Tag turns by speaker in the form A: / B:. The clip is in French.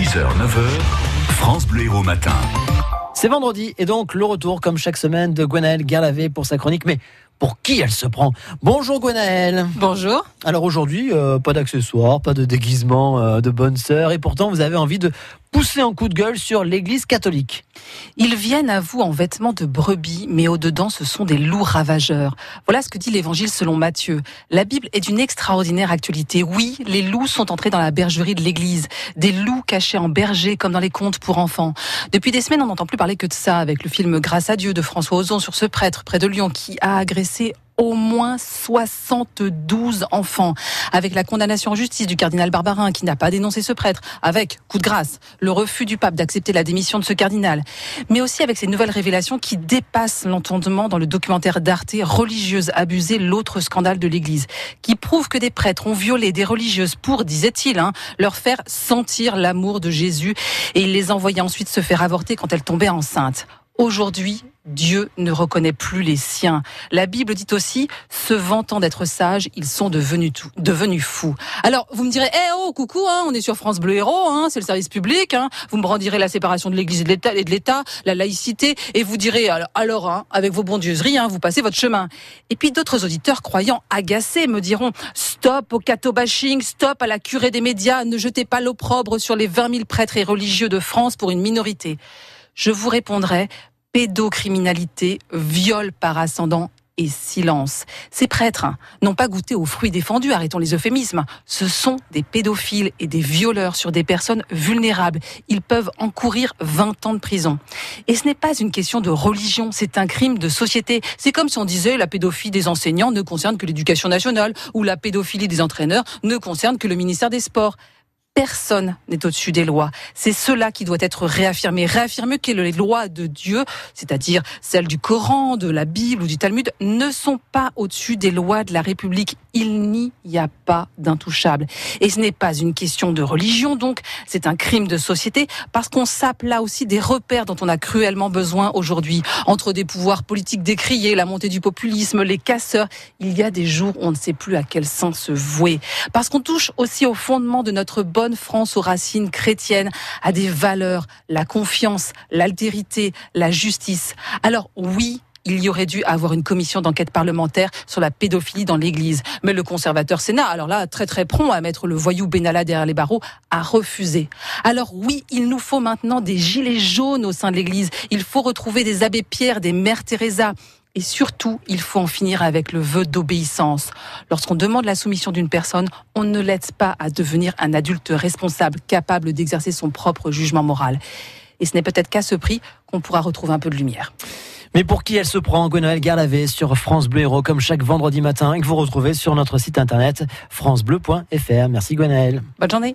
A: 6h, 9h, France Bleu Héros Matin.
B: C'est vendredi et donc le retour, comme chaque semaine, de Gwenaëlle Garlavé pour sa chronique. Mais pour qui elle se prend? Bonjour Gwenaëlle.
C: Bonjour.
B: Alors aujourd'hui, euh, pas d'accessoires, pas de déguisement euh, de bonne sœur et pourtant vous avez envie de pousser un coup de gueule sur l'église catholique.
C: Ils viennent à vous en vêtements de brebis, mais au-dedans ce sont des loups ravageurs. Voilà ce que dit l'évangile selon Matthieu. La Bible est d'une extraordinaire actualité. Oui, les loups sont entrés dans la bergerie de l'église. Des loups cachés en berger comme dans les contes pour enfants. Depuis des semaines, on n'entend plus parler que de ça avec le film Grâce à Dieu de François Ozon sur ce prêtre près de Lyon qui a agressé au moins 72 enfants, avec la condamnation en justice du cardinal Barbarin qui n'a pas dénoncé ce prêtre, avec, coup de grâce, le refus du pape d'accepter la démission de ce cardinal, mais aussi avec ces nouvelles révélations qui dépassent l'entendement dans le documentaire d'Arte Religieuse abusée, l'autre scandale de l'Église, qui prouve que des prêtres ont violé des religieuses pour, disait-il, hein, leur faire sentir l'amour de Jésus. Et il les envoyait ensuite se faire avorter quand elles tombaient enceintes. Aujourd'hui, Dieu ne reconnaît plus les siens. La Bible dit aussi, se vantant d'être sages, ils sont devenus, devenus fous. Alors, vous me direz, eh oh, coucou, hein, on est sur France Bleu Héros, hein, c'est le service public, hein, vous me brandirez la séparation de l'Église et de l'État, la laïcité, et vous direz, alors, avec vos bondieuseries, vous passez votre chemin. Et puis d'autres auditeurs croyants agacés me diront, stop au catho-bashing, stop à la curée des médias, ne jetez pas l'opprobre sur les 20 000 prêtres et religieux de France pour une minorité. Je vous répondrai, pédocriminalité, viol par ascendant et silence. Ces prêtres n'ont pas goûté aux fruits défendus, arrêtons les euphémismes. Ce sont des pédophiles et des violeurs sur des personnes vulnérables. Ils peuvent encourir 20 ans de prison. Et ce n'est pas une question de religion, c'est un crime de société. C'est comme si on disait la pédophilie des enseignants ne concerne que l'éducation nationale ou la pédophilie des entraîneurs ne concerne que le ministère des Sports personne n'est au-dessus des lois. C'est cela qui doit être réaffirmé. Réaffirmer que les lois de Dieu, c'est-à-dire celles du Coran, de la Bible ou du Talmud, ne sont pas au-dessus des lois de la République. Il n'y a pas d'intouchable. Et ce n'est pas une question de religion, donc c'est un crime de société, parce qu'on sape là aussi des repères dont on a cruellement besoin aujourd'hui. Entre des pouvoirs politiques décriés, la montée du populisme, les casseurs, il y a des jours où on ne sait plus à quel sens se vouer. Parce qu'on touche aussi au fondement de notre bonne France aux racines chrétiennes, à des valeurs, la confiance, l'altérité, la justice. Alors oui, il y aurait dû avoir une commission d'enquête parlementaire sur la pédophilie dans l'Église. Mais le conservateur Sénat, alors là, très très prompt à mettre le voyou Benalla derrière les barreaux, a refusé. Alors oui, il nous faut maintenant des gilets jaunes au sein de l'Église. Il faut retrouver des abbés Pierre, des mères Teresa. Et surtout, il faut en finir avec le vœu d'obéissance. Lorsqu'on demande la soumission d'une personne, on ne l'aide pas à devenir un adulte responsable, capable d'exercer son propre jugement moral. Et ce n'est peut-être qu'à ce prix qu'on pourra retrouver un peu de lumière.
B: Mais pour qui elle se prend, Gwenaëlle Garlavé sur France Bleu Héros, comme chaque vendredi matin, et que vous retrouvez sur notre site internet francebleu.fr. Merci Gwenaëlle.
C: Bonne journée.